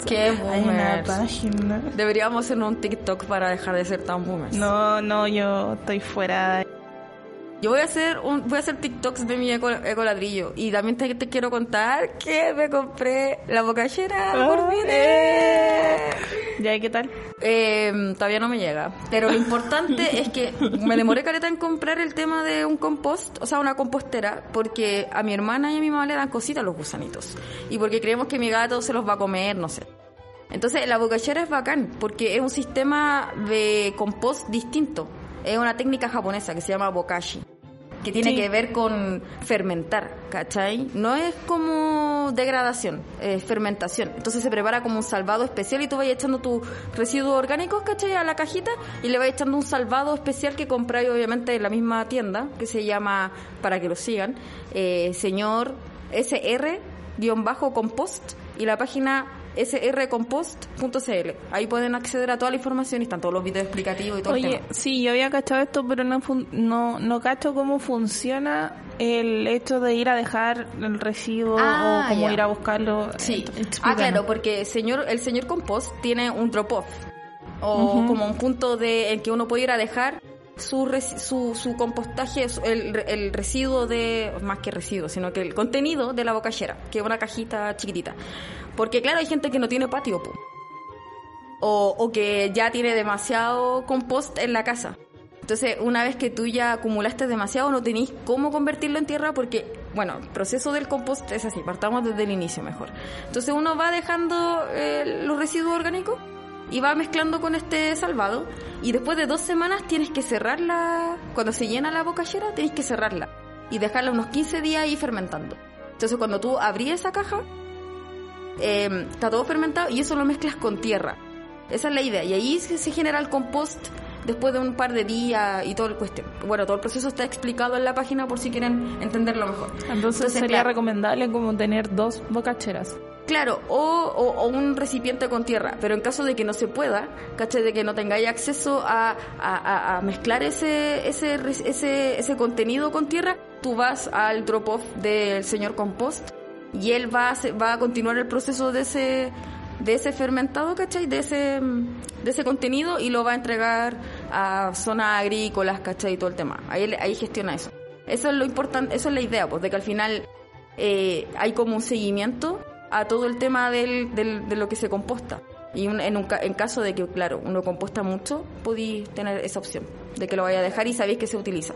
Qué Hay una boomers. página. Deberíamos hacer un TikTok para dejar de ser tan boomers. No, no, yo estoy fuera. de- Yo voy a hacer un, voy a hacer TikToks de mi eco, ecoladrillo y también te, te quiero contar que me compré la bocachera por Ah, fin. eh. ¿Ya qué tal? Eh, todavía no me llega. Pero lo importante es que me demoré caleta en comprar el tema de un compost, o sea, una compostera, porque a mi hermana y a mi mamá le dan cositas los gusanitos. Y porque creemos que mi gato se los va a comer, no sé. Entonces, la bocachera es bacán, porque es un sistema de compost distinto. Es una técnica japonesa que se llama bokashi que tiene Sí. que ver con fermentar, ¿cachai? No es como degradación, es fermentación. Entonces se prepara como un salvado especial y tú vas echando tus residuos orgánicos, ¿cachai? A la cajita y le vas echando un salvado especial que compráis obviamente en la misma tienda, que se llama, para que lo sigan, eh, señor SR-compost y la página srcompost.cl. Ahí pueden acceder a toda la información y están todos los videos explicativos y todo el Oye, tema. sí, yo había cachado esto, pero no, no, no cacho cómo funciona el hecho de ir a dejar el residuo Ah, o cómo ya. ir a buscarlo. Sí. Eh, Ah, claro, porque el señor, el señor compost tiene un drop-off. O Ujú. como un punto de, en que uno puede ir a dejar su, su, compostaje, el, el residuo de, más que residuo, sino que el contenido de la bocachera, que es una cajita chiquitita. Porque claro, hay gente que no tiene patio. O, o que ya tiene demasiado compost en la casa. Entonces, una vez que tú ya acumulaste demasiado, no tenéis cómo convertirlo en tierra porque, bueno, el proceso del compost es así, partamos desde el inicio mejor. Entonces uno va dejando eh, los residuos orgánicos y va mezclando con este salvado y después de dos semanas tienes que cerrarla, cuando se llena la bocachera tienes que cerrarla y dejarla unos 15 días ahí fermentando. Entonces cuando tú abrías esa caja, eh, está todo fermentado y eso lo mezclas con tierra. Esa es la idea. Y ahí se, genera el compost después de un par de días y todo el cuestión. Bueno, todo el proceso está explicado en la página por si quieren entenderlo mejor. Entonces, sería claro, recomendable como tener dos bocacheras. Claro, o, o- o un recipiente con tierra, pero en caso de que no se pueda, ¿cachai? De que no tengáis acceso a, a- a- mezclar ese, ese, ese, ese contenido con tierra, tú vas al drop-off del señor compost y él va a, va a continuar el proceso de ese, de ese fermentado, ¿cachai? De ese, de ese contenido y lo va a entregar a zonas agrícolas, ¿cachai? Y todo el tema. Ahí, ahí gestiona eso. Eso es lo importante, eso es la idea, pues, de que al final eh, hay como un seguimiento a todo el tema del, del- de lo que se composta. Y un- en, un, en caso de que, claro, uno composta mucho, podéis tener esa opción de que lo vaya a dejar y sabéis que se utiliza.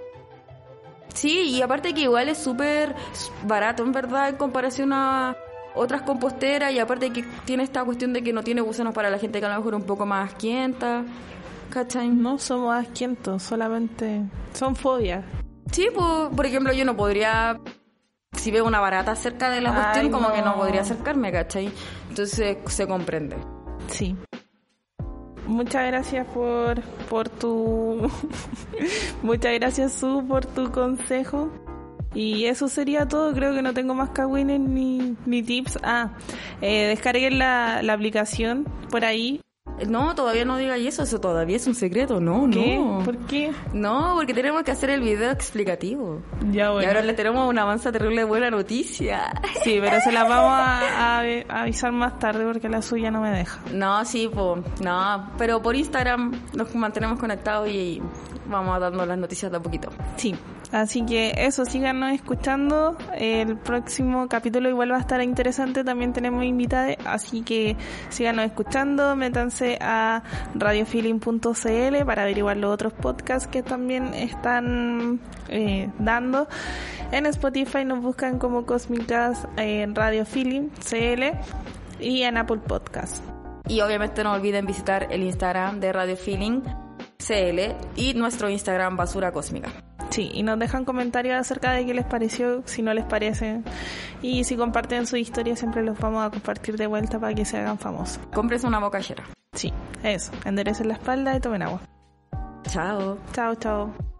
Sí, y aparte que igual es súper barato, en verdad, en comparación a otras composteras. Y aparte que tiene esta cuestión de que no tiene gusanos para la gente que a lo mejor es un poco más asquienta. ¿Cachai? No somos asquientos, solamente son fobias. Sí, pues, por ejemplo, yo no podría, si veo una barata cerca de la Ay, cuestión, como que no no. podría acercarme, ¿cachai? Entonces se comprende. Sí. Muchas gracias por, por tu... Muchas gracias, Su, por tu consejo. Y eso sería todo. Creo que no tengo más cagüines ni, ni tips. Ah, eh, descarguen la, la aplicación por ahí. No, todavía no diga eso, eso todavía es un secreto, no, ¿Qué? no. ¿Por qué? No, porque tenemos que hacer el video explicativo. Ya Y bueno. ahora le tenemos una avanza terrible buena noticia. Sí, pero se las vamos a, a- a avisar más tarde porque la suya no me deja. No, sí, pues, no, pero por Instagram nos mantenemos conectados y vamos dando las noticias de a poquito. Sí, así que eso, síganos escuchando. El próximo capítulo igual va a estar interesante, también tenemos invitados, así que síganos escuchando, métanse a radiofeeling.cl para averiguar los otros podcasts que también están eh, dando. En Spotify nos buscan como Cósmicas en Radio Feeling CL y en Apple Podcast. Y obviamente no olviden visitar el Instagram de Radio Feeling CL y nuestro Instagram Basura Cósmica. Sí, y nos dejan comentarios acerca de qué les pareció, si no les parece. Y si comparten su historia, siempre los vamos a compartir de vuelta para que se hagan famosos. Cómprense una bocachera. Sí, eso. Enderecen la espalda y tomen agua. Chao. Chao, chao.